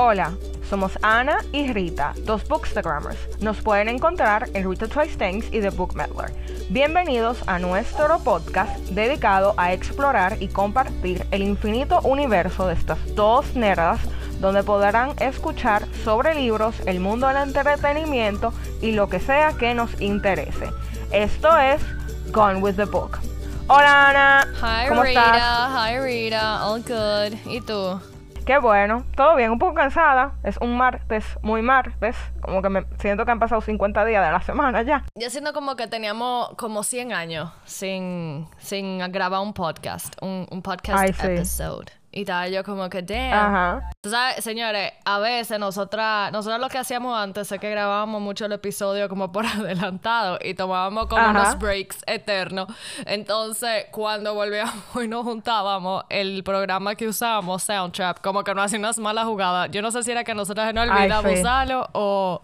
Hola, somos Ana y Rita, dos bookstagrammers. Nos pueden encontrar en Rita Twice Things y The Book Meddler. Bienvenidos a nuestro podcast dedicado a explorar y compartir el infinito universo de estas dos nerdas donde podrán escuchar sobre libros, el mundo del entretenimiento y lo que sea que nos interese. Esto es Gone with the Book. Hola Ana, Hi ¿cómo Rita, estás? hi Rita, all good. ¿Y tú? Qué bueno, todo bien, un poco cansada. Es un martes, muy martes. Como que me siento que han pasado 50 días de la semana ya. Yo siento como que teníamos como 100 años sin, sin grabar un podcast, un, un podcast Ay, sí. Y tal, yo como que, damn. Ajá. Sabes, señores, a veces nosotras, nosotros lo que hacíamos antes es que grabábamos mucho el episodio como por adelantado y tomábamos como Ajá. unos breaks eternos. Entonces, cuando volvíamos y nos juntábamos, el programa que usábamos, Soundtrap, como que nos hacía unas malas jugadas. Yo no sé si era que nosotras no sí. usarlo o,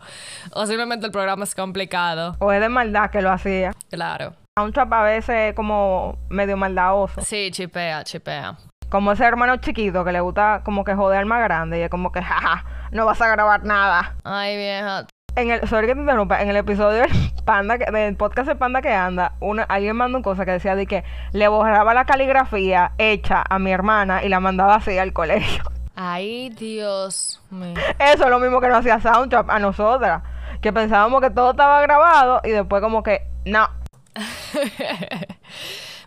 o simplemente el programa es complicado. O es de maldad que lo hacía. Claro. Soundtrap a veces como medio maldadoso. Sí, chipea, chipea. Como ese hermano chiquito que le gusta como que joder al más grande y es como que, jaja, no vas a grabar nada. Ay, vieja. En el, sorry que te interrumpa, en el episodio del Panda, que- del podcast de Panda que anda, una, alguien mandó una cosa que decía de que le borraba la caligrafía hecha a mi hermana y la mandaba así al colegio. Ay, Dios mío. Eso es lo mismo que nos hacía Soundtrap a nosotras. Que pensábamos que todo estaba grabado y después como que, no.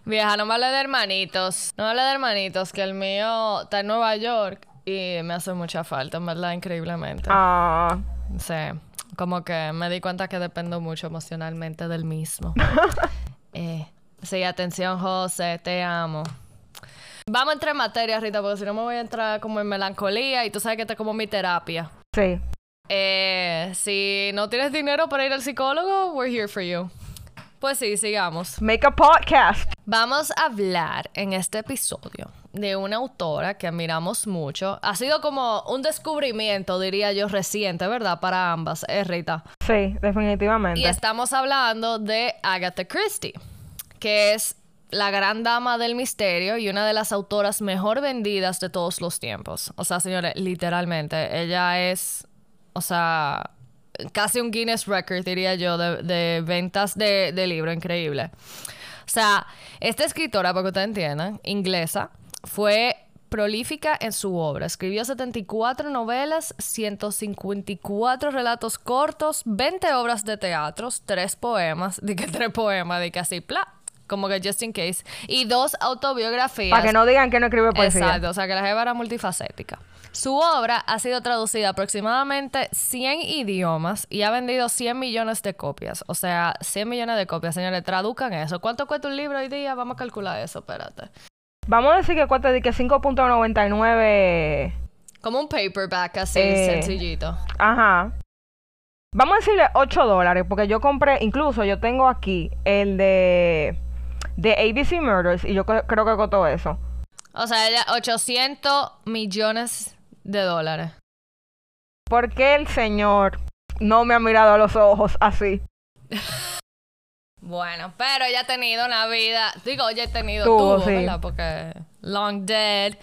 Vieja, no me hable de hermanitos. No me hable de hermanitos, que el mío está en Nueva York y me hace mucha falta, en verdad, increíblemente. Ah, Sí, como que me di cuenta que dependo mucho emocionalmente del mismo. eh, sí, atención, José, te amo. Vamos a entrar en materia, Rita, porque si no me voy a entrar como en melancolía y tú sabes que esta es como mi terapia. sí. Eh, si no tienes dinero para ir al psicólogo, we're here for you. Pues sí, sigamos. Make a podcast. Vamos a hablar en este episodio de una autora que admiramos mucho. Ha sido como un descubrimiento, diría yo, reciente, ¿verdad? Para ambas, ¿eh, Rita? Sí, definitivamente. Y estamos hablando de Agatha Christie, que es la gran dama del misterio y una de las autoras mejor vendidas de todos los tiempos. O sea, señores, literalmente, ella es, o sea, casi un Guinness Record, diría yo, de, de ventas de, de libro, increíble. O sea, esta escritora, para que ustedes entiendan, inglesa, fue prolífica en su obra. Escribió 74 novelas, 154 relatos cortos, 20 obras de teatro, 3 poemas, de que 3 poemas, de que así, pla, como que just in case, y dos autobiografías. Para que no digan que no escribe poesía. Exacto, o sea que la jeva era multifacética. Su obra ha sido traducida a aproximadamente 100 idiomas y ha vendido 100 millones de copias. O sea, 100 millones de copias, señores, traduzcan eso. ¿Cuánto cuesta un libro hoy día? Vamos a calcular eso, espérate. Vamos a decir que cuesta de que 5.99. Como un paperback así, Eh. sencillito. Ajá. Vamos a decirle 8 dólares, porque yo compré, incluso yo tengo aquí el de, de ABC Murders y yo cre- creo que costó eso. O sea, ella, 800 millones de dólares. ¿Por qué el señor no me ha mirado a los ojos así? Bueno, pero ella ha tenido una vida, digo, ella ha tenido, Tuvo, tuvo, sí. ¿verdad? Porque long dead,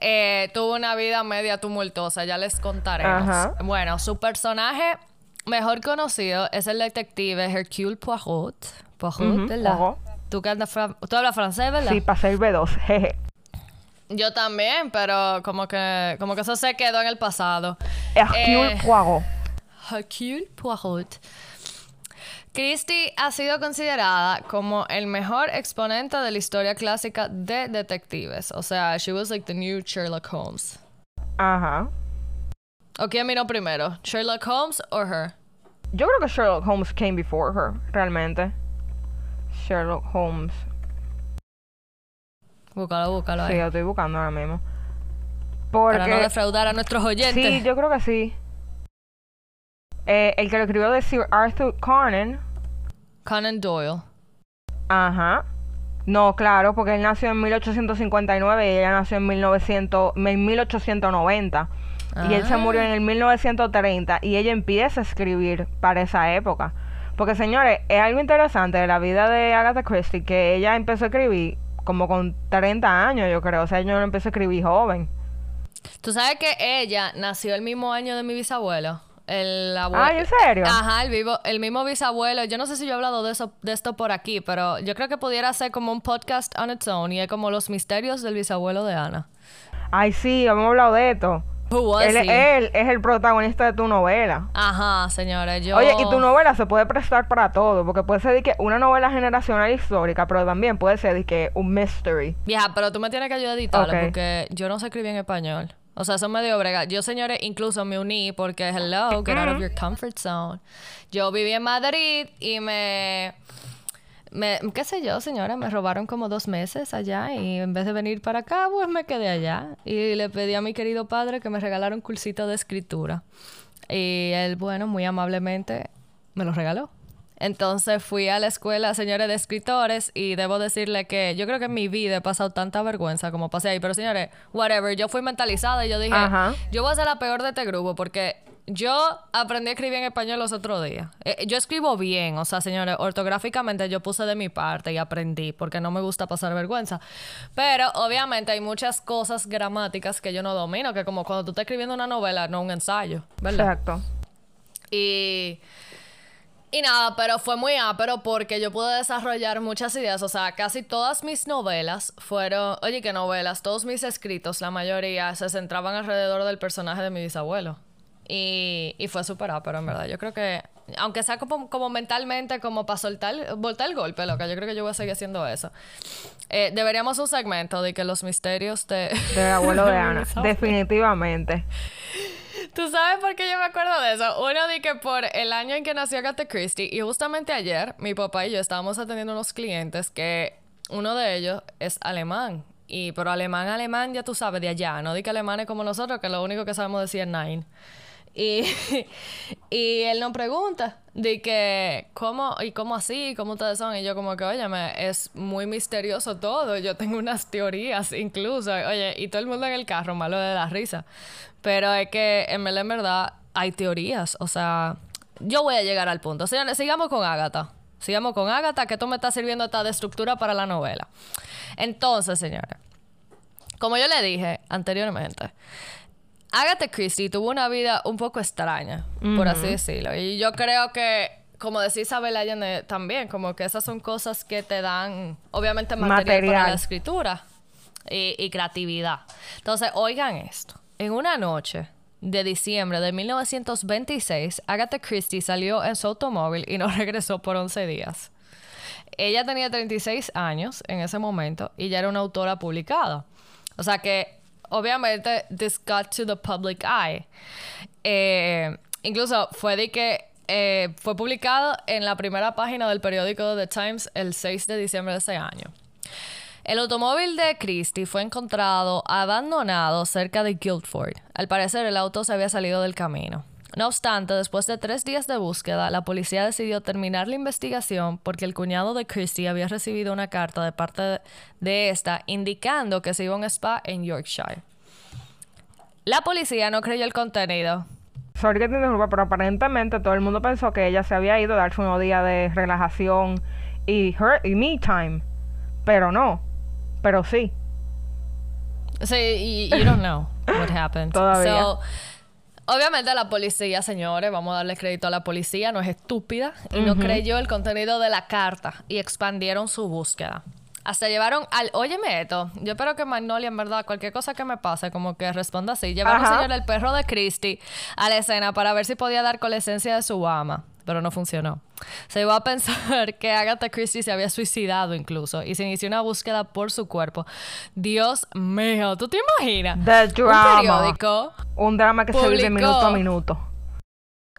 eh, tuvo una vida media tumultuosa, ya les contaremos. Ajá. Bueno, su personaje mejor conocido es el detective Hercule Poirot. Poirot, Ujú, ¿verdad? Poirot. Tú, que andas fran- tú hablas francés, ¿verdad? Sí, para ser B2, jeje. Yo también, pero como que, como que eso se quedó en el pasado. Hercule Eh, Poirot. Hercule Poirot. Christie ha sido considerada como el mejor exponente de la historia clásica de detectives. O sea, she was like the new Sherlock Holmes. Ajá. ¿O quién miró primero? ¿Sherlock Holmes o her? Yo creo que Sherlock Holmes came before her, realmente. Sherlock Holmes. Búscalo, búscalo Sí, ahí. lo estoy buscando ahora mismo. Para no Porque... defraudar a nuestros oyentes. Sí, yo creo que sí. Eh, el que lo escribió de Sir Arthur Conan. Conan Doyle. Ajá. No, claro, porque él nació en 1859 y ella nació en, 1900, en 1890. Y él se Ah. murió en el 1930 y ella empieza a escribir para esa época. Porque, señores, es algo interesante de la vida de Agatha Christie que ella empezó a escribir como con 30 años, yo creo. O sea, ella no empezó a escribir joven. Tú sabes que ella nació el mismo año de mi bisabuelo. El abuelo. Ay, ¿en serio? Ajá, el, vivo, el mismo bisabuelo. Yo no sé si yo he hablado de eso, de esto por aquí, pero yo creo que pudiera ser como un podcast on its own y es como los misterios del bisabuelo de Ana. Ay, sí, hemos hablado de esto. Who was Él, he? él es el protagonista de tu novela. Ajá, señora, yo... Oye, y tu novela se puede prestar para todo, porque puede ser de que una novela generacional histórica, pero también puede ser de que un mystery. Vieja, pero tú me tienes que ayudar a editarlo Ok. porque yo no sé escribir en español. O sea, eso es medio brega. Yo, señores, incluso me uní porque, hello, get out of your comfort zone. Yo viví en Madrid y me... me qué sé yo, señora, me robaron como dos meses allá y en vez de venir para acá, pues me quedé allá. Y le pedí a mi querido padre que me regalara un cursito de escritura. Y él, bueno, muy amablemente me lo regaló. Entonces fui a la escuela, señores, de escritores y debo decirle que yo creo que en mi vida he pasado tanta vergüenza como pasé ahí. Pero señores, whatever, yo fui mentalizada y yo dije, Ajá. yo voy a ser la peor de este grupo porque yo aprendí a escribir en español los otros días. Eh, yo escribo bien, o sea, señores, ortográficamente yo puse de mi parte y aprendí porque no me gusta pasar vergüenza. Pero obviamente hay muchas cosas gramáticas que yo no domino, que como cuando tú estás escribiendo una novela, no un ensayo, ¿verdad? Exacto. Y, y nada, pero fue muy ápero porque yo pude desarrollar muchas ideas. O sea, casi todas mis novelas fueron, oye, ¿qué novelas? Todos mis escritos, la mayoría, se centraban alrededor del personaje de mi bisabuelo. Y, y fue súper ápero, en verdad. Yo creo que, aunque sea como, como mentalmente, como para soltar, voltar el golpe, loca, yo creo que yo voy a seguir haciendo eso. Eh, deberíamos un segmento de que los misterios de... Del abuelo de Ana. Definitivamente. ¿Tú sabes por qué yo me acuerdo de eso? Uno de que por el año en que nació Agatha Christie y justamente ayer mi papá y yo estábamos atendiendo unos clientes que uno de ellos es alemán. Y pero alemán, alemán, ya tú sabes, de allá, no di que alemanes como nosotros, que lo único que sabemos decir es nine. Y, y él nos pregunta de que, ¿cómo? ¿Y cómo así? ¿Cómo ustedes son? Y yo como que, óyeme, es muy misterioso todo. Yo tengo unas teorías incluso. Oye, y todo el mundo en el carro, malo de la risa. Pero es que, en verdad, en verdad, hay teorías. O sea, yo voy a llegar al punto. Señores, sigamos con Agatha. Sigamos con Agatha, que esto me está sirviendo hasta de estructura para la novela. Entonces, señores, como yo le dije anteriormente, Agatha Christie tuvo una vida un poco extraña, por así decirlo. Y yo creo que, como decía Isabel Allende también, como que esas son cosas que te dan, obviamente, material, para Material. la escritura y, y creatividad. Entonces, oigan esto. En una noche de diciembre de 1926, Agatha Christie salió en su automóvil y no regresó por 11 días. Ella tenía 36 años en ese momento y ya era una autora publicada. O sea que, obviamente, this got to the public eye. Eh, incluso fue de que eh, fue publicado en la primera página del periódico The Times el 6 de diciembre de ese año. El automóvil de Christie fue encontrado abandonado cerca de Guildford. Al parecer el auto se había salido del camino. No obstante, después de tres días de búsqueda, la policía decidió terminar la investigación porque el cuñado de Christie había recibido una carta de parte de, esta indicando que se iba a un spa en Yorkshire. La policía no creyó el contenido. Sorry que te interrumpa, pero aparentemente todo el mundo pensó que ella se había ido a darse unos días de relajación y, her, y me time. Pero no. Pero sí. Sí, y you don't know what happened. Todavía. So, obviamente la policía, señores, vamos a darle crédito a la policía, no es estúpida y no creyó el contenido de la carta y expandieron su búsqueda. Hasta llevaron al... Óyeme esto, yo espero que Magnolia, en verdad, cualquier cosa que me pase, como que responda así. Llevaron, señor, el perro de Christie a la escena para ver si podía dar con la esencia de su ama. Pero no funcionó. Se iba a pensar que Agatha Christie se había suicidado incluso y se inició una búsqueda por su cuerpo. Dios mío, ¿tú te imaginas? The Un drama. periódico Un drama que se vive minuto a minuto.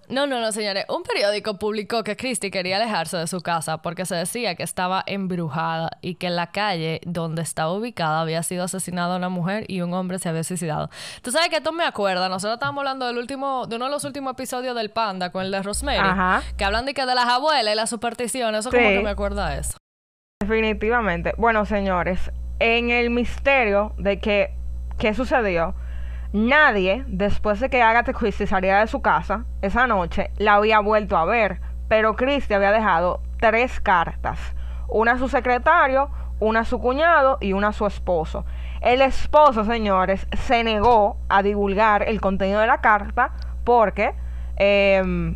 No, no, no, señores. Un periódico publicó que Christie quería alejarse de su casa porque se decía que estaba embrujada y que en la calle donde estaba ubicada había sido asesinada una mujer y un hombre se había suicidado. Tú sabes que esto me acuerda. Nosotros estábamos hablando del último, de uno de los últimos episodios del Panda con el de Rosemary. Ajá. Que hablan de que de las abuelas y las supersticiones. Eso como Sí. que me acuerda a eso. Definitivamente. Bueno, señores, en el misterio de que qué sucedió, nadie, después de que Agatha Christie saliera de su casa esa noche, la había vuelto a ver. Pero Christie había dejado tres cartas. Una a su secretario, una a su cuñado y una a su esposo. El esposo, señores, se negó a divulgar el contenido de la carta porque em,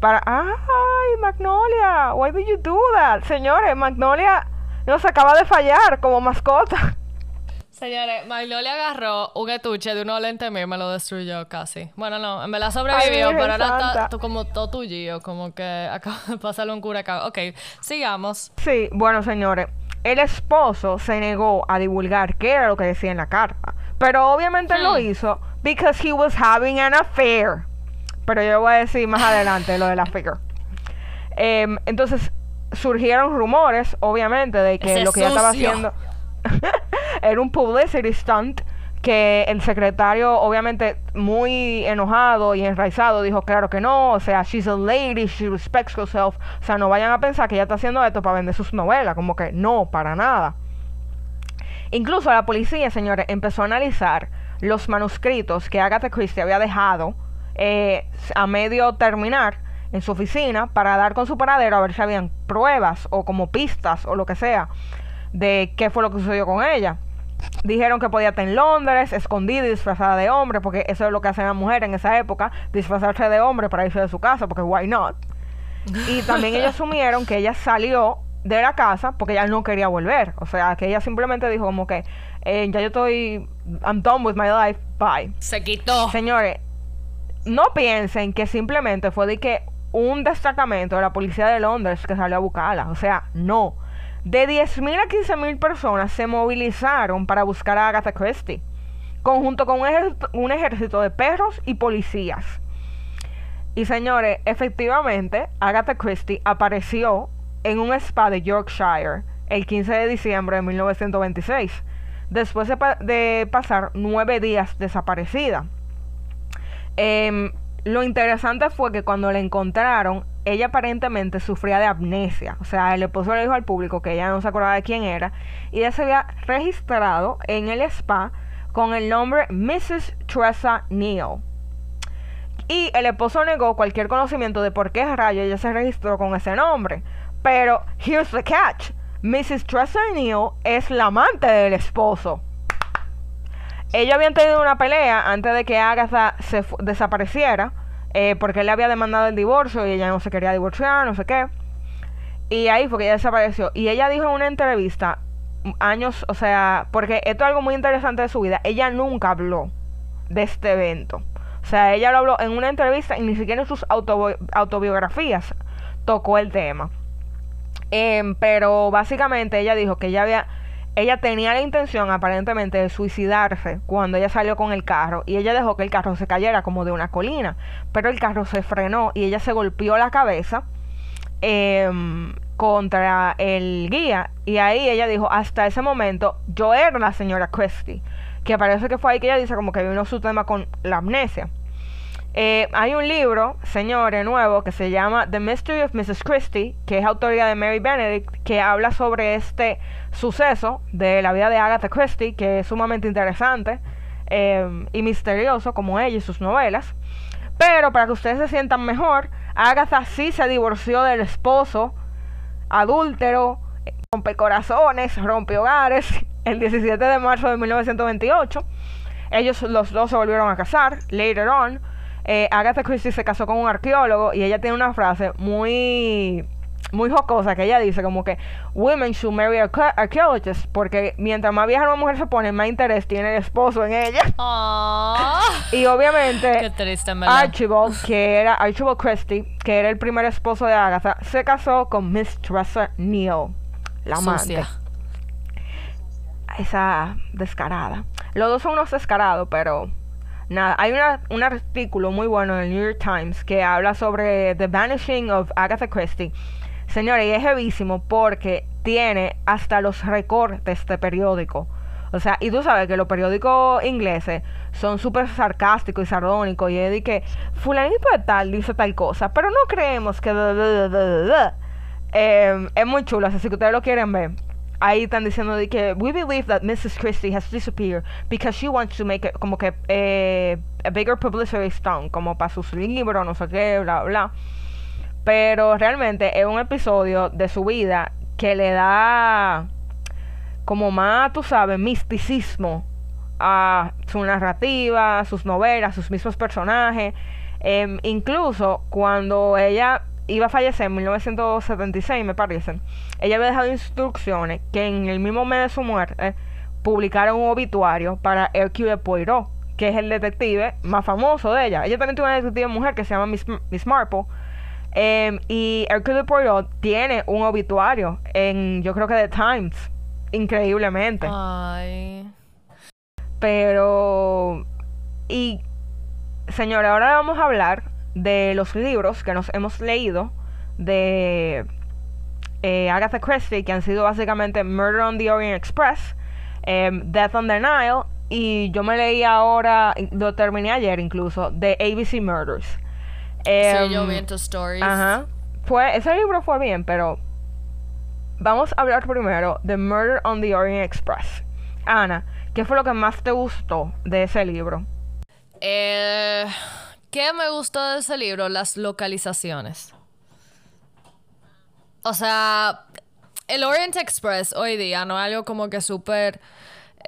para ay Magnolia, why did you do that? Señores, Magnolia nos acaba de fallar como mascota. Señores, Magnolia agarró un estuche de unos lentes míos y me lo destruyó casi. Bueno, no, me la sobrevivió, pero ahora está como todo tuyo, como que acaba de pasarle un cura Ok, sigamos. Sí, bueno, señores, el esposo se negó a divulgar qué era lo que decía en la carta, pero obviamente lo hmm. hizo because he was having an affair. Pero yo voy a decir más adelante lo de la affair. Em, entonces surgieron rumores, obviamente, de que lo que ella estaba haciendo era un publicity stunt que el secretario, obviamente muy enojado y enraizado, dijo, claro que no, o sea, she's a lady, she respects herself, o sea, no vayan a pensar que ella está haciendo esto para vender sus novelas, como que no, para nada. Incluso la policía, señores, empezó a analizar los manuscritos que Agatha Christie había dejado eh, a medio terminar en su oficina para dar con su paradero a ver si habían pruebas o como pistas o lo que sea de qué fue lo que sucedió con ella. Dijeron que podía estar en Londres, escondida y disfrazada de hombre, porque eso es lo que hacen las mujeres en esa época, disfrazarse de hombre para irse de su casa, porque why not? Y también ellos asumieron que ella salió de la casa porque ella no quería volver. O sea, que ella simplemente dijo como que eh, ya yo estoy, I'm done with my life, bye. Se quitó. Señores, no piensen que simplemente fue de que un destacamento de la policía de Londres que salió a buscarla. O sea, no. De 10.000 a 15.000 personas se movilizaron para buscar a Agatha Christie, conjunto con un ejército, de perros y policías. Y señores, efectivamente, Agatha Christie apareció en un spa de Yorkshire el 15 de diciembre de 1926, después de, pasar nueve días desaparecida. Em, lo interesante fue que cuando la encontraron, ella aparentemente sufría de amnesia. O sea, el esposo le dijo al público que ella no se acordaba de quién era. Y ella se había registrado en el spa con el nombre Mrs. Tressa Neal. Y el esposo negó cualquier conocimiento de por qué rayo ella se registró con ese nombre. Pero, here's the catch. Mrs. Tressa Neal es la amante del esposo. Ellos habían tenido una pelea antes de que Agatha se desapareciera, eh, porque él le había demandado el divorcio y ella no se quería divorciar, no sé qué. Y ahí fue que ella desapareció. Y ella dijo en una entrevista, años, o sea, porque esto es algo muy interesante de su vida, ella nunca habló de este evento. O sea, ella lo habló en una entrevista y ni siquiera en sus autobiografías tocó el tema. Em, pero básicamente ella dijo que ella había ella tenía la intención aparentemente de suicidarse cuando ella salió con el carro y ella dejó que el carro se cayera como de una colina, pero el carro se frenó y ella se golpeó la cabeza em, contra el guía y ahí ella dijo, hasta ese momento yo era la señora Christie, que parece que fue ahí que ella dice como que vino su tema con la amnesia. Eh, hay un libro, señores, nuevo, que se llama The Mystery of Mrs. Christie, que es autoría de Mary Benedict, que habla sobre este suceso de la vida de Agatha Christie, que es sumamente interesante eh, y misterioso, como ella y sus novelas. Pero para que ustedes se sientan mejor, Agatha sí se divorció del esposo adúltero, rompe corazones, rompe hogares, el 17 de marzo de 1928. Ellos los dos se volvieron a casar, later on eh, Agatha Christie se casó con un arqueólogo y ella tiene una frase muy muy jocosa que ella dice como que women should marry archaeologists porque mientras más vieja una mujer se pone más interés tiene el esposo en ella. Y obviamente Archibald que era Archibald Christie que era el primer esposo de Agatha se casó con Miss Tressa Neal la amante. Esa descarada. Los dos son unos descarados pero Nada, hay un artículo muy bueno en el New York Times que habla sobre The Vanishing of Agatha Christie. Señores, y es heavísimo porque tiene hasta los recortes de periódico. O sea, y tú sabes que los periódicos ingleses son súper sarcásticos y sardónicos. Y es de que fulanito de tal dice tal cosa, pero no creemos que... Eh, es muy chulo, así que ustedes lo quieren ver ahí están diciendo que we believe that Mrs. Christie has disappeared because she wants to make it como que eh, a bigger publicity stunt, como para sus libros, no sé qué, bla, bla. Pero realmente es un episodio de su vida que le da como más, tú sabes, misticismo a su narrativa, sus novelas, sus mismos personajes. Em, incluso cuando ella iba a fallecer en 1976, me parece, ella había dejado instrucciones que en el mismo mes de su muerte publicaron un obituario para Hercule Poirot, que es el detective más famoso de ella. Ella también tiene una detective mujer que se llama Miss, Miss Marple. Em, y Hercule Poirot tiene un obituario en, yo creo que The Times, increíblemente. Ay. Pero, y señora, ahora vamos a hablar de los libros que nos hemos leído de eh, Agatha Christie, que han sido básicamente Murder on the Orient Express, em, Death on the Nile, y yo me leí ahora, lo terminé ayer incluso, de ABC Murders. sí, yo vi em, stories. Ajá. Fue, ese libro fue bien, pero vamos a hablar primero de Murder on the Orient Express. Ana, ¿qué fue lo que más te gustó de ese libro? Eh, ¿Qué me gustó de ese libro? Las localizaciones. O sea, el Orient Express hoy día no es algo como que súper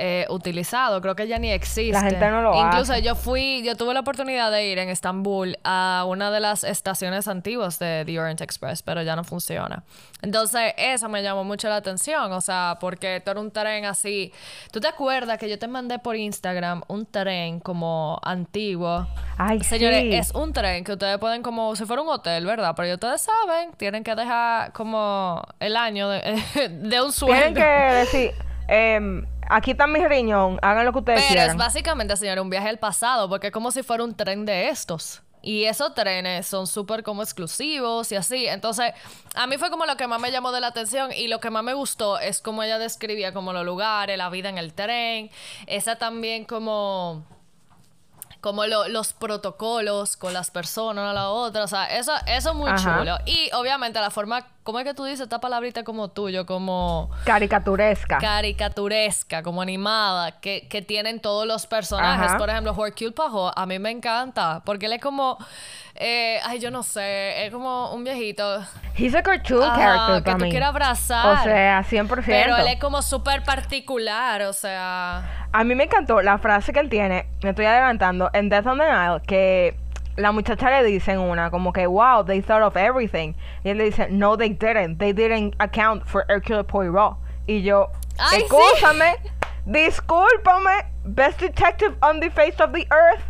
eh, utilizado. Creo que ya ni existe. La gente no lo Incluso yo fui, yo tuve la oportunidad de ir en Estambul a una de las estaciones antiguas de The Orient Express, pero ya no funciona. Entonces, eso me llamó mucho la atención, o sea, porque todo era un tren así. ¿Tú te acuerdas que yo te mandé por Instagram un tren como antiguo? Ay, Señores, sí. es un tren que ustedes pueden como si fuera un hotel, ¿verdad? Pero ustedes saben, tienen que dejar como el año de, de un sueldo. Tienen que decir, em, aquí está mi riñón, hagan lo que ustedes Pero quieran. es básicamente, señor, un viaje al pasado, porque es como si fuera un tren de estos. Y esos trenes son súper como exclusivos y así. Entonces, a mí fue como lo que más me llamó de la atención y lo que más me gustó es como ella describía como los lugares, la vida en el tren. Esa también como como lo- los protocolos con las personas a la otra, o sea, eso, eso es muy Ajá. chulo. Y obviamente la forma, ¿cómo es que tú dices esta palabrita como tuyo? Como Caricaturesca. caricaturesca, como animada, que, que tienen todos los personajes. Ajá. Por ejemplo, Hercule Poirot, a mí me encanta, porque él es como, eh, ay, yo no sé, es como un viejito He's a cartoon ajá, character que tú mí. quieres abrazar. O sea, 100%. pero él es como súper particular, o sea... A mí me encantó la frase que él tiene, me estoy adelantando, en Death on the Nile, que la muchacha le dice en una, como que, wow, they thought of everything. Y él le dice, no, they didn't. They didn't account for Hercule Poirot. Y yo, Ay, sí. escúchame, discúlpame, best detective on the face of the earth.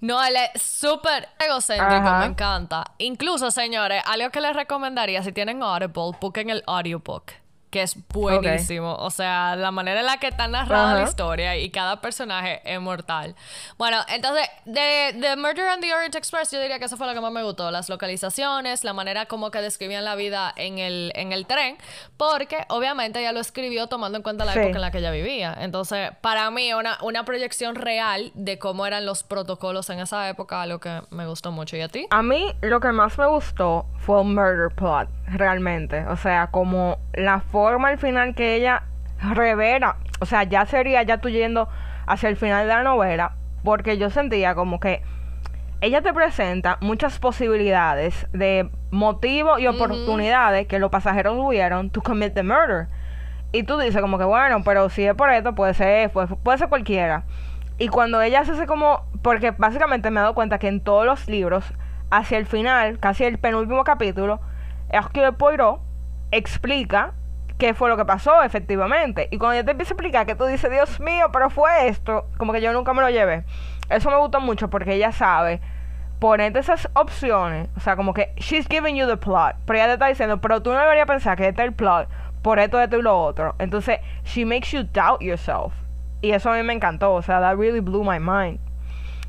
No, él es súper egocéntrico, Ajá. me encanta. Incluso, señores, algo que les recomendaría, si tienen Audible, busquen el audiobook, que es buenísimo. O sea, la manera en la que está narrada la Ajá. historia y cada personaje es mortal. Bueno, entonces, de, de Murder on the Orient Express, yo diría que eso fue lo que más me gustó. Las localizaciones, la manera como que describían la vida en el, en el tren, porque obviamente ella lo escribió tomando en cuenta la Sí. época en la que ella vivía. Entonces, para mí, una, una proyección real de cómo eran los protocolos en esa época, algo que me gustó mucho. ¿Y a ti? A mí lo que más me gustó fue el murder plot, realmente. O sea, como la forma al final que ella revela. O sea, ya sería ya tú yendo hacia el final de la novela. Porque yo sentía como que ella te presenta muchas posibilidades de motivos y oportunidades que los pasajeros tuvieron to commit the murder. Y tú dices como que bueno, pero si es por esto, puede ser, puede, puede ser cualquiera. Y cuando ella se hace como, porque básicamente me he dado cuenta que en todos los libros, hacia el final, casi el penúltimo capítulo, Hercule Poirot explica qué fue lo que pasó efectivamente. Y cuando ella te empieza a explicar que tú dices, Dios mío, pero fue esto, como que yo nunca me lo llevé. Eso me gusta mucho porque ella sabe ponerte esas opciones, o sea, como que she's giving you the plot, pero ella te está diciendo, pero tú no deberías pensar que este es el plot por esto, esto y lo otro. Entonces, she makes you doubt yourself. Y eso a mí me encantó, o sea, that really blew my mind.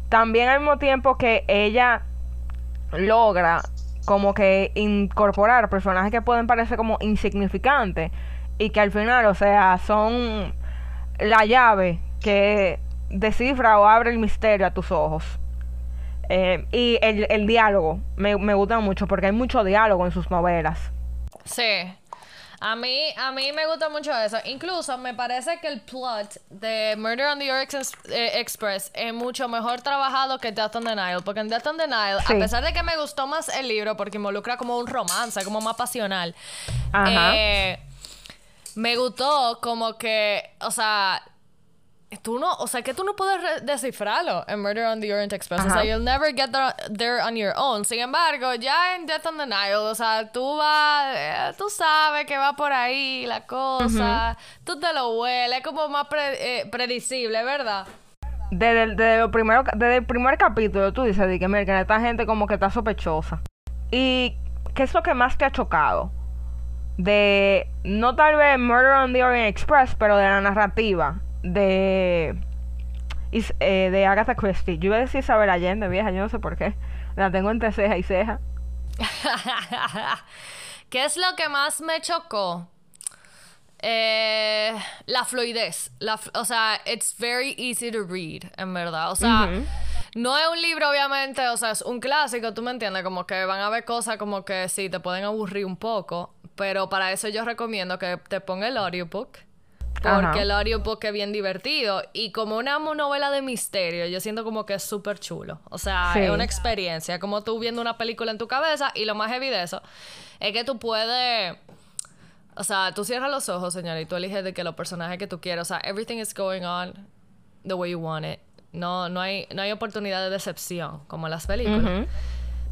También al mismo tiempo que ella logra como que incorporar personajes que pueden parecer como insignificantes y que al final, o sea, son la llave que descifra o abre el misterio a tus ojos. Eh, y el, el diálogo me, me gusta mucho porque hay mucho diálogo en sus novelas. Sí. A mí, a mí me gusta mucho eso. Incluso me parece que el plot de Murder on the Orient eh, Express es mucho mejor trabajado que Death on the Nile. Porque en Death on the Nile, Sí. a pesar de que me gustó más el libro porque involucra como un romance, como más pasional, Ajá. eh, me gustó como que, o sea, tú no, o sea, que tú no puedes descifrarlo en Murder on the Orient Express. O sea, you'll never get there, on your own. Sin embargo, ya en Death on the Nile, o sea, tú vas, eh, tú sabes que va por ahí la cosa, tú te lo hueles, es como más eh, predecible, ¿verdad? Desde, lo primero, desde el primer capítulo tú dices que, mira, que esta gente como que está sospechosa. ¿Y qué es lo que más te ha chocado? De, no tal vez Murder on the Orient Express, pero de la narrativa de, eh, de Agatha Christie. Yo iba a decir Isabel Allende, vieja, yo no sé por qué. La tengo entre ceja y ceja. ¿Qué es lo que más me chocó? Eh, la fluidez. o sea, it's very easy to read, en verdad. O sea, no es un libro, obviamente, o sea, es un clásico, tú me entiendes, como que van a ver cosas como que sí, te pueden aburrir un poco, pero para eso yo recomiendo que te ponga el audiobook porque el audiobook es bien divertido. Y como una novela de misterio, yo siento como que es súper chulo. O sea, es una experiencia. Como tú viendo una película en tu cabeza. Y lo más heavy de eso es que tú puedes. O sea, tú cierras los ojos, señor, y tú eliges de que los personajes que tú quieres. O sea, everything is going on the way you want it. No, no, hay, no hay oportunidad de decepción, como en las películas.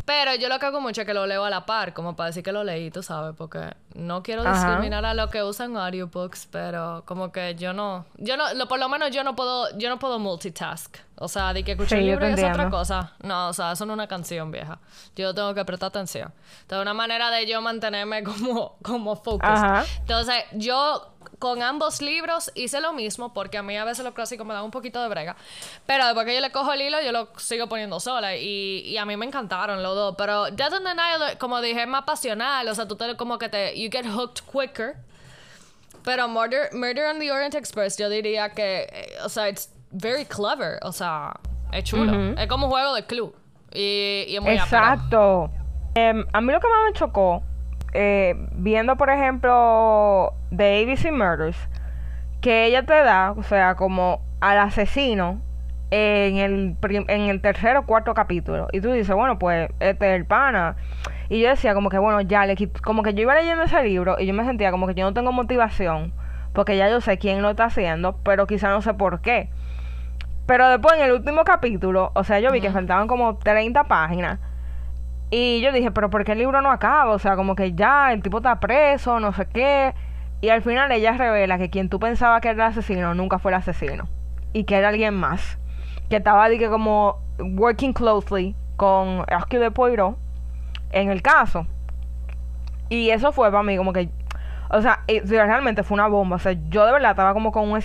Pero yo lo que hago mucho es que lo leo a la par, como para decir que lo leí, tú sabes, porque no quiero discriminar a los que usan audiobooks, pero como que yo no, yo no, lo, por lo menos yo no puedo, yo no puedo multitask. O sea, de que escuchar un libro es otra cosa. No, o sea, eso no es una canción vieja. Yo tengo que prestar atención. Entonces, una manera de yo mantenerme como, como focus. Entonces, yo con ambos libros hice lo mismo porque a mí a veces los clásicos me dan un poquito de brega. Pero después que yo le cojo el hilo, yo lo sigo poniendo sola. Y, y a mí me encantaron los dos. Pero Death the Nile, como dije, es más pasional. O sea, tú te como que te... You get hooked quicker. Pero Murder, Murder on the Orient Express, yo diría que... Eh, o sea, it's very clever. O sea, es chulo. Es como un juego de club. Y, y es muy Exacto. Em, a mí lo que más me chocó, eh, viendo por ejemplo The ABC Murders, que ella te da, o sea, como al asesino en el, en el tercer o cuarto capítulo. Y tú dices, bueno, pues este es el pana. Y yo decía como que, bueno, ya, le como que yo iba leyendo ese libro y yo me sentía como que yo no tengo motivación, porque ya yo sé quién lo está haciendo, pero quizá no sé por qué. Pero después en el último capítulo, o sea, yo vi que faltaban como 30 páginas. Y yo dije, pero ¿por qué el libro no acaba? O sea, como que ya el tipo está preso, no sé qué. Y al final ella revela que quien tú pensabas que era el asesino nunca fue el asesino. Y que era alguien más. Que estaba, dije, como working closely con Hercule de Poirot en el caso. Y eso fue para mí como que... O sea, realmente fue una bomba. O sea, yo de verdad estaba como con un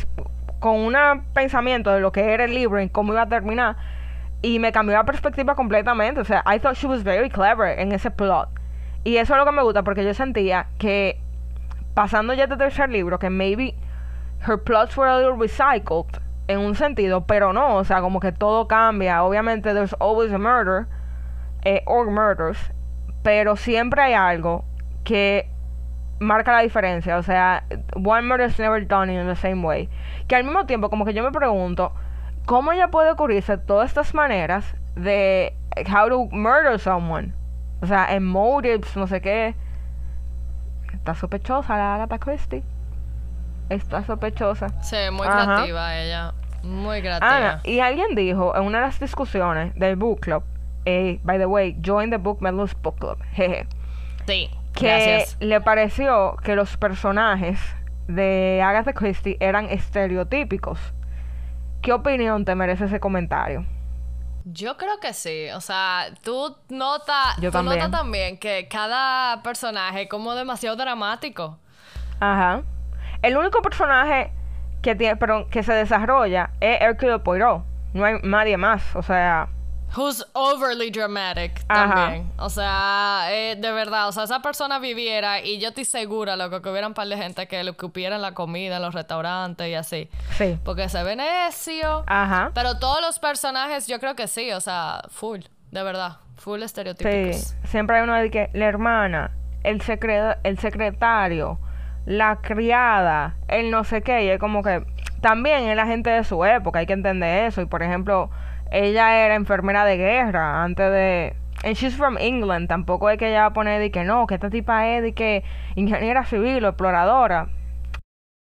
con un pensamiento de lo que era el libro y cómo iba a terminar. Y me cambió la perspectiva completamente. O sea, I thought she was very clever en ese plot. Y eso es lo que me gusta porque yo sentía que pasando ya este tercer libro, que maybe her plots were a little recycled en un sentido, pero no, o sea, como que todo cambia. Obviamente, there's always a murder eh, or murders, pero siempre hay algo que marca la diferencia. O sea, one murder is never done in the same way. Que al mismo tiempo, como que yo me pregunto, ¿cómo ella puede ocurrirse todas estas maneras de how to murder someone? O sea, en motives, no sé qué. Está sospechosa la Agatha Christie. Está sospechosa. Sí, muy creativa ella. Muy creativa. y alguien dijo en una de las discusiones del book club, eh, by the way, join the book Medals Book Club. Jeje. Sí que le pareció que los personajes de Agatha Christie eran estereotípicos. ¿Qué opinión te merece ese comentario? Yo creo que sí. O sea, tú notas también. también que cada personaje es como demasiado dramático. Ajá. El único personaje que tiene, pero que se desarrolla es Hercule Poirot. No hay nadie más. O sea, Who's overly dramatic también. O sea, eh, de verdad, o sea, esa persona viviera y yo estoy segura, loco, que hubiera un par de gente que le ocupieran la comida en los restaurantes y así. Sí. Porque se ve necio. Ajá. Pero todos los personajes, yo creo que sí, o sea, full, de verdad, full estereotípicos. Sí, siempre hay uno de que la hermana, el, el secretario, la criada, el no sé qué, y es como que también es la gente de su época, hay que entender eso. Y por ejemplo ella era enfermera de guerra antes de... And she's from England. Tampoco es que ella va a poner de que no, que esta tipa es de que ingeniera civil o exploradora.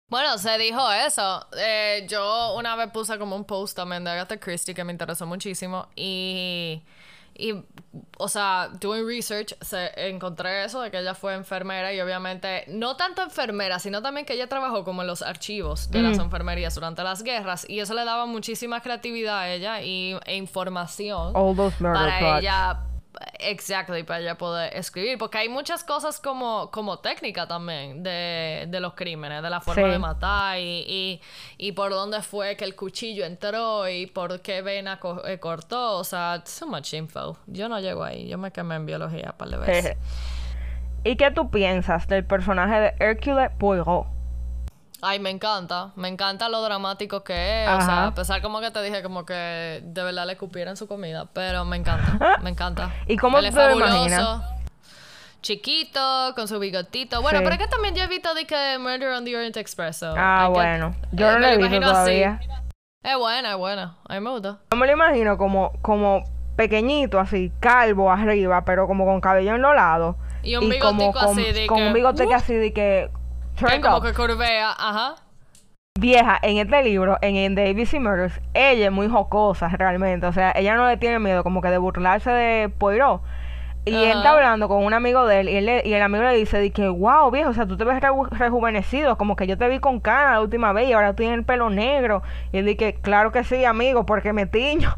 Bueno, se dijo eso. Eh, yo una vez puse como un post también de Agatha Christie que me interesó muchísimo y... Y, o sea, doing research, se, encontré eso de que ella fue enfermera y obviamente, no tanto enfermera, sino también que ella trabajó como en los archivos de las Mm. enfermerías durante las guerras y eso le daba muchísima creatividad a ella y, e información All those murder para plots. ella, exactly, para ella poder escribir, porque hay muchas cosas como, como técnica también de, de los crímenes, de la forma Sí. de matar y, y, y por dónde fue que el cuchillo entró y por qué vena co- eh, cortó, o sea, too much info. Yo no llego ahí, yo me quemé en biología para de veces. ¿Y qué tú piensas del personaje de Hercule Poirot? Ay, me encanta, me encanta lo dramático que es, o sea, a pesar como que te dije como que de verdad le cupieran su comida, pero me encanta, me encanta. ¿Y cómo Él es te fabuloso? Chiquito, con su bigotito. Bueno, Sí. pero es que también yo he visto de que Murder on the Orient Express. so Ah, bueno. Yo eh, no lo he visto imagino así. todavía. Es buena, es buena. A mí me gusta. Yo me lo imagino como, como pequeñito, así, calvo arriba, pero como con cabello enlolado. Y un como bigotico con, así de con que- un bigote que ¡Uh! así de que... Que como que curvea, ajá. Vieja, en este libro, en, en The ABC Murders, ella es muy jocosa realmente. O sea, ella no le tiene miedo como que de burlarse de Poirot. Y él está hablando con un amigo de él y, él le- y el amigo le dice de que, wow, viejo, o sea, tú te ves reju- rejuvenecido, como que yo te vi con cara la última vez y ahora tú tienes el pelo negro. Y él dice, claro que sí, amigo, porque me tiño.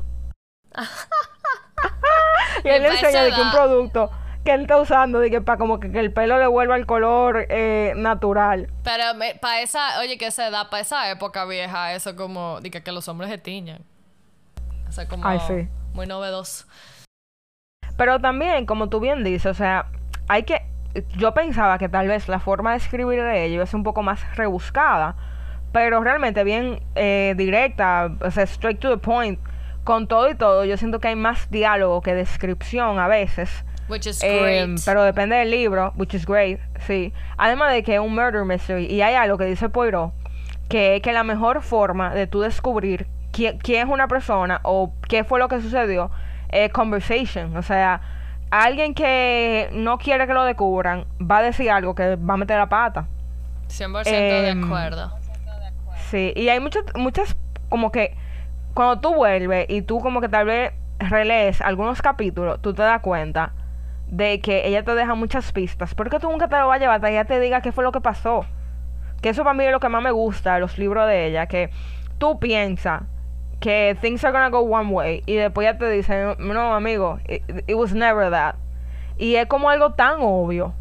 y él le enseña de que un producto que él está usando, de que para como que, que el pelo le vuelva el color eh, natural. Pero para esa, oye, que se da para esa época vieja, eso como, de que, que los hombres se tiñan. O sea, como Ay, sí. muy novedoso. Pero también, como tú bien dices, o sea, hay que... Yo pensaba que tal vez la forma de escribir de ellos es un poco más rebuscada, pero realmente bien eh, directa, o sea, straight to the point. Con todo y todo, yo siento que hay más diálogo que descripción a veces. Which is Eh, great. pero depende del libro, which is great, sí. Además de que es un murder mystery y hay algo que dice Poirot, que es que la mejor forma de tú descubrir quién, quién es una persona o qué fue lo que sucedió es conversation. O sea, alguien que no quiere que lo descubran va a decir algo que va a meter la pata. 100% de em, acuerdo. Sí, y hay muchas, muchas, como que cuando tú vuelves y tú como que tal vez relees algunos capítulos, tú te das cuenta de que ella te deja muchas pistas. Porque tú nunca te lo vas a llevar hasta que ella te diga qué fue lo que pasó. Que eso para mí es lo que más me gusta de los libros de ella, que tú piensas que things are gonna go one way y después ella te dice, no amigo, it, it was never that. Y es como algo tan obvio.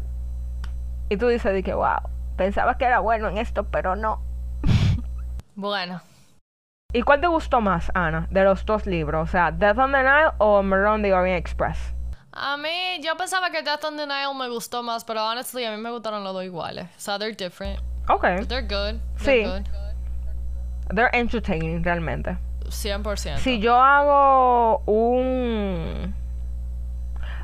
Y tú dices, de que wow, pensabas que era bueno en esto, pero no. Bueno, ¿Y cuál te gustó más, Ana, de los dos libros? O sea, Death on the Nile o Murder on the Orient Express. A mí, yo pensaba que Death on the Nile me gustó más, pero honestly, a mí me gustaron los dos iguales. O sea, they're different. Ok. They're good. Sí. They're good. They're entertaining, realmente. 100%. Si yo hago un...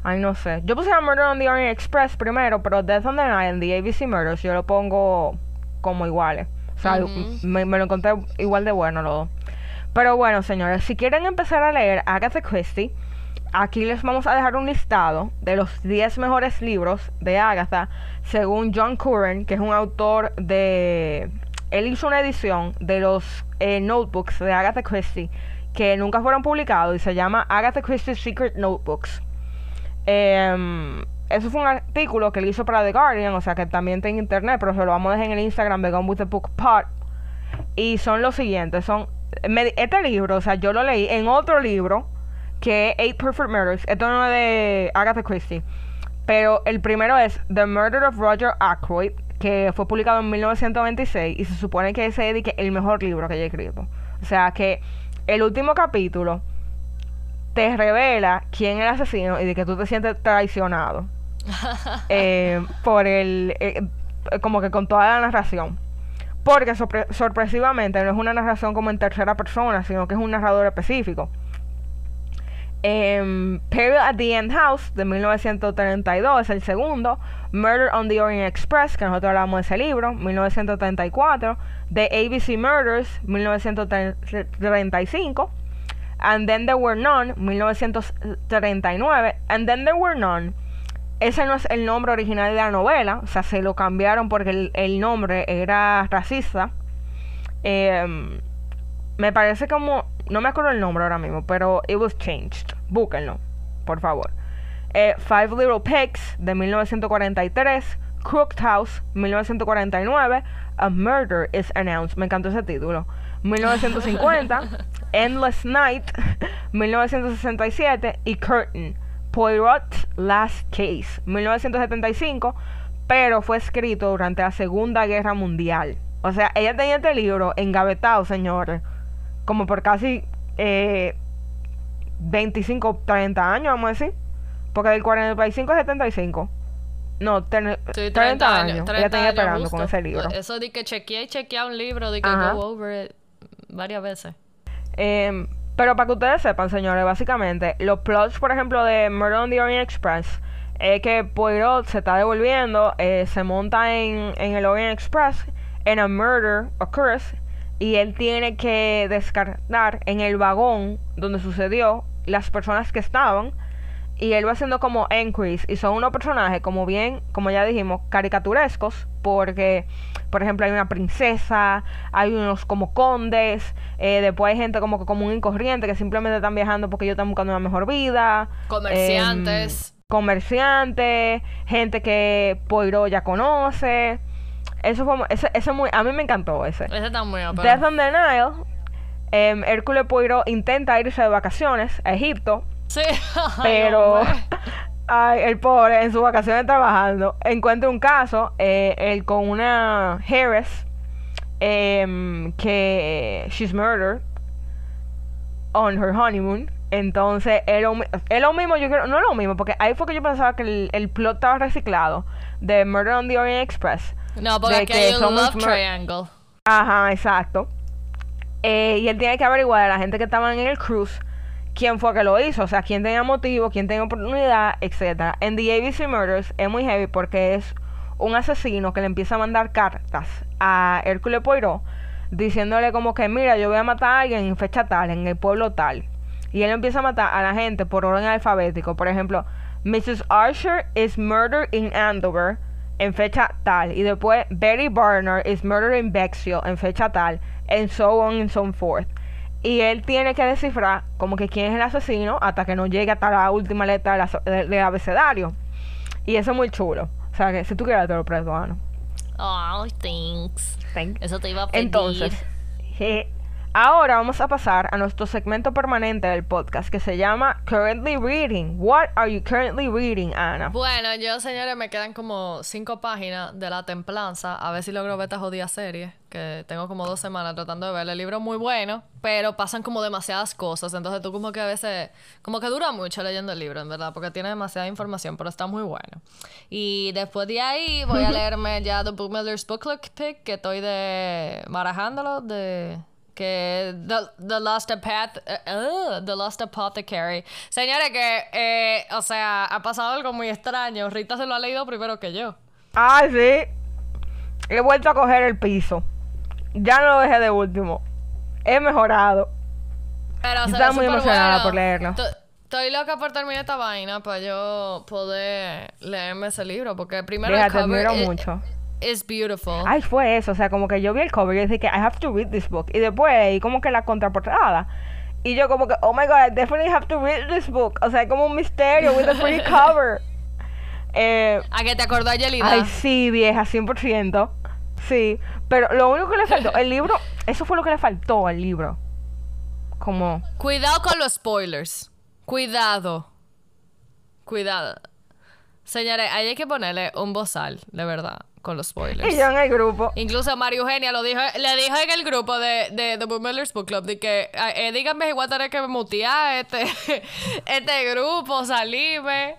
Ay, no sé. Yo puse a Murder on the Orient Express primero, pero Death on the Nile the ABC Murders yo lo pongo como iguales. O sea, me, me lo encontré igual de bueno los dos. Pero bueno, señores, si quieren empezar a leer Agatha Christie, aquí les vamos a dejar un listado de los 10 mejores libros de Agatha, según John Curran, que es un autor de... Él hizo una edición de los eh, notebooks de Agatha Christie que nunca fueron publicados y se llama Agatha Christie Secret Notebooks. Em, eso fue un artículo que él hizo para The Guardian, o sea que también está internet, pero se lo vamos a dejar en el Instagram de Gone with the Book Pod. Y son los siguientes, son este libro, o sea, yo lo leí en otro libro que es Eight Perfect Murders. Esto no es de Agatha Christie, pero el primero es The Murder of Roger Ackroyd, que fue publicado en 1926 y se supone que ese es el mejor libro que haya escrito. O sea, que el último capítulo te revela quién es el asesino y de que tú te sientes traicionado eh, por el eh, como que con toda la narración porque sorpre- sorpresivamente no es una narración como en tercera persona sino que es un narrador específico Em, Period at the End House de 1932 es el segundo. Murder on the Orient Express que nosotros hablamos de ese libro 1934 The ABC Murders 1935 And Then There Were None 1939 And Then There Were None ese no es el nombre original de la novela, o sea, se lo cambiaron porque el, el nombre era racista. Em, me parece como, no me acuerdo el nombre ahora mismo, pero it was changed. Búsquenlo, por favor. Eh, Five Little Pigs de 1943, Crooked House 1949, A Murder is Announced, me encantó ese título. 1950, Endless Night 1967 y Curtain, Poirot's Last Case 1975, pero fue escrito durante la Segunda Guerra Mundial. O sea, ella tenía este libro engavetado, señores, como por casi eh, 25, 30 años, vamos a decir. Porque del 45 al 75. No, ten- Sí, 30, años. 30 ella tenía esperando con ese libro. Eso de que chequeé y chequeé un libro, de que Ajá. go over it varias veces. Em, pero para que ustedes sepan, señores, básicamente, los plots, por ejemplo, de Murder on the Orient Express, es que Poirot se está devolviendo, eh, se monta en, en el Orient Express, and a murder occurs, y él tiene que descartar en el vagón donde sucedió las personas que estaban, y él va haciendo como enquiries, y son unos personajes como bien, como ya dijimos, caricaturescos, porque, por ejemplo, hay una princesa, hay unos como condes, eh, después hay gente como que común y corriente que simplemente están viajando porque ellos están buscando una mejor vida. Comerciantes. em, comerciantes, gente que Poirot ya conoce. Eso fue, ese, ese muy, a mí me encantó ese. Ese está muy pero... Death on the Nile, em, Hércules Poirot intenta irse de vacaciones a Egipto, Sí. Pero ay, el pobre en sus vacaciones trabajando encuentra un caso eh, él con una Harris em, que she's murdered on her honeymoon entonces es lo, lo mismo yo creo no es lo mismo porque ahí fue que yo pensaba que el, el plot estaba reciclado de Murder on the Orient Express No, porque de aquí que hay un somos love triangle. Ajá, exacto. Eh, y él tiene que averiguar a la gente que estaba en el cruise quién fue que lo hizo, o sea, quién tenía motivo, quién tenía oportunidad, etc. En The ABC Murders es muy heavy porque es un asesino que le empieza a mandar cartas a Hércules Poirot diciéndole como que mira, yo voy a matar a alguien en fecha tal, en el pueblo tal. Y él empieza a matar a la gente por orden alfabético. Por ejemplo, Mrs. Archer is murdered in Andover en fecha tal. Y después Betty Barner is murdered in Bexhill en fecha tal. And so on and so forth. Y él tiene que descifrar como que quién es el asesino hasta que no llegue hasta la última letra del de- del abecedario. Y eso es muy chulo. O sea que si tú quieres te lo presto, Ana. Oh, thanks. Thank- Eso te iba a pedir. Entonces, je- ahora vamos a pasar a nuestro segmento permanente del podcast que se llama Currently Reading. What are you currently reading, Ana? Bueno, yo, señores, me quedan como cinco páginas de La Templanza. A ver si logro ver esta jodida serie. Que tengo como dos semanas tratando de ver. El libro es muy bueno, pero pasan como demasiadas cosas. Entonces tú como que a veces... Como que dura mucho leyendo el libro, en verdad. Porque tiene demasiada información, pero está muy bueno. Y después de ahí voy a leerme ya The Book Miller's Book Club Pick. Que estoy de... Barajándolo de... Que The, the Lost Apath, eh, uh, The Lost Apothecary. Señores, que, eh, o sea, ha pasado algo muy extraño. Rita se lo ha leído primero que yo. Ay, sí. He vuelto a coger el piso. Ya no lo dejé de último. He mejorado. Pero Estaba muy emocionada bueno. por leerlo. To- Estoy loca por terminar esta vaina para yo poder leerme ese libro. Porque primero Deja, el cover admiro i- mucho. Is beautiful. Ay, fue eso. O sea, como que yo vi el cover y dije que I have to read this book. Y después, y como que la contraportada. Y yo como que, oh my god, I definitely have to read this book. O sea, como un misterio with a pretty cover. Eh, ¿A que te acordó Yelida? Ay, sí, vieja, 100%. Sí, pero lo único que le faltó, el libro, eso fue lo que le faltó al libro. Como, Cuidado con los spoilers. Cuidado. Cuidado. Señores, ahí hay que ponerle un bozal, de verdad, con los spoilers. y yo en el grupo. Incluso María Eugenia lo dijo, le dijo en el grupo de, de The Book Millers Book Club de que eh, díganme si voy a tener que mutear este, este grupo, salirme.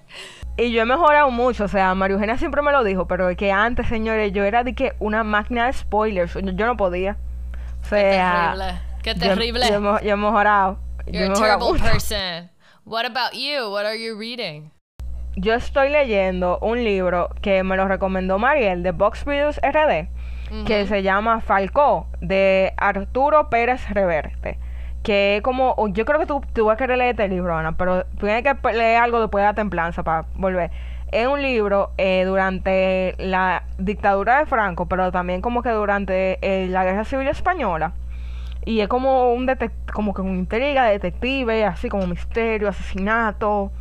Y yo he mejorado mucho, o sea, María Eugenia siempre me lo dijo, pero es que antes, señores, yo era de que una máquina de spoilers, yo, yo no podía. O sea, terrible. Qué yo- terrible. Yo, he mo- yo he mejorado. Yo You're he a mejorado terrible mucho. person. What about you? What are you reading? Yo estoy leyendo un libro que me lo recomendó Mariel de Box Reviews RD, que se llama Falcó, de Arturo Pérez Reverte. Que es como, yo creo que tú, tú vas a querer leer este libro, Ana, pero tienes que leer algo después de la templanza para volver. Es un libro eh, durante la dictadura de Franco, pero también como que durante eh, la Guerra Civil Española. Y es como un como que una intriga de detective, así como misterio, asesinato,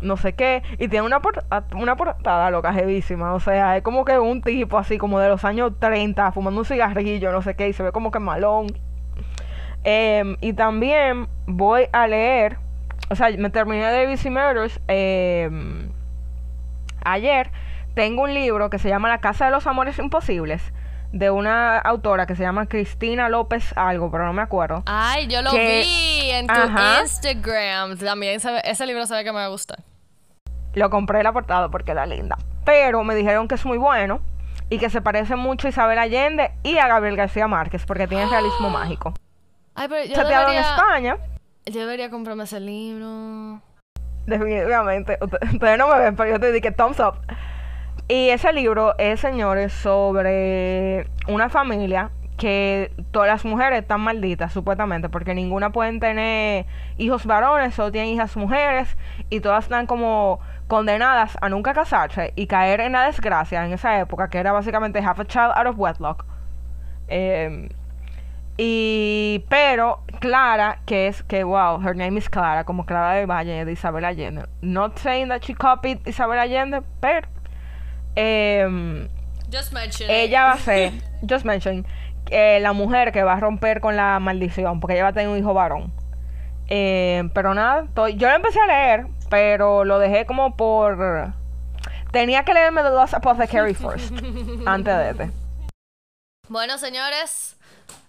no sé qué. Y tiene una, una portada loca, jevísima. O sea, es como que un tipo así como de los años 30, fumando un cigarrillo, no sé qué, y se ve como que malón. Em, y también voy a leer, o sea, me terminé de ABC Murders em, ayer. Tengo un libro que se llama La Casa de los Amores Imposibles de una autora que se llama Cristina López algo, pero no me acuerdo. Ay, yo lo vi en tu Instagram. También ese libro sabe que me va a gustar. Lo compré la portada porque era linda. Pero me dijeron que es muy bueno y que se parece mucho a Isabel Allende y a Gabriel García Márquez porque tiene realismo mágico. Ay, pero yo debería, en España. Yo debería comprarme ese libro. Definitivamente. Ustedes no me ven, pero yo te dije thumbs up. Y ese libro es, señores, sobre una familia que todas las mujeres están malditas, supuestamente, porque ninguna pueden tener hijos varones, solo tienen hijas mujeres, y todas están como condenadas a nunca casarse y caer en la desgracia en esa época, que era básicamente half a child out of wedlock. Em, y, pero Clara, que es que, wow, her name is Clara, como Clara de Valle de Isabel Allende. Not saying that she copied Isabel Allende, pero eh, just ella va a ser, just mention, eh, la mujer que va a romper con la maldición, porque ella va a tener un hijo varón. Eh, pero nada, yo lo empecé a leer, pero lo dejé como por... Tenía que leerme The Lost Apothecary first, antes de este. Bueno, señores,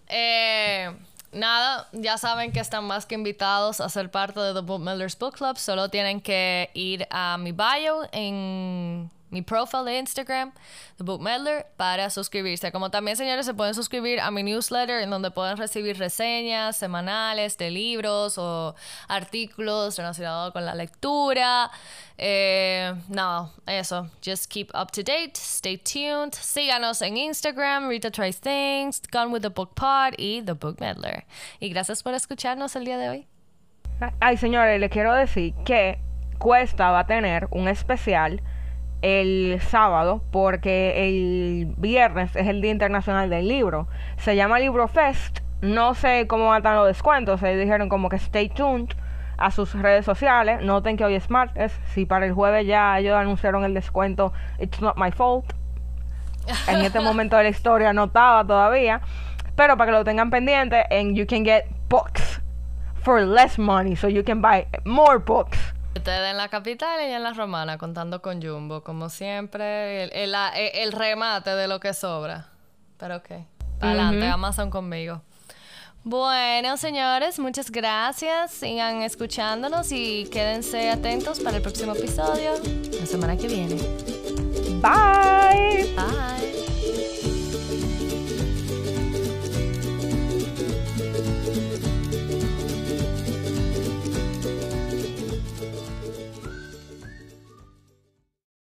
eh, nada, ya saben que están más que invitados a ser parte de The Book Miller's Book Club. Solo tienen que ir a mi bio en mi profile de Instagram, The Book Meddler, para suscribirse. Como también, señores, se pueden suscribir a mi newsletter en donde pueden recibir reseñas semanales de libros o artículos relacionados con la lectura. Eh, no, eso. Just keep up to date, stay tuned. Síganos en Instagram, Rita Tries Things, Gone with the Book Pod y The Book Meddler. Y gracias por escucharnos el día de hoy. Ay, señores, le quiero decir que Cuesta va a tener un especial el sábado porque el viernes es el Día Internacional del Libro. Se llama Libro Fest. No sé cómo van a estar los descuentos. Se dijeron como que stay tuned a sus redes sociales. Noten que hoy es martes. Si para el jueves ya ellos anunciaron el descuento, it's not my fault. En este momento de la historia no estaba todavía. Pero para que lo tengan pendiente, en you can get books for less money. So you can buy more books Ustedes en la capital y en la romana, contando con Jumbo, como siempre, el, remate de lo que sobra. Pero ok, adelante, Amazon conmigo. Bueno, señores, muchas gracias. Sigan escuchándonos y quédense atentos para el próximo episodio la semana que viene. Bye.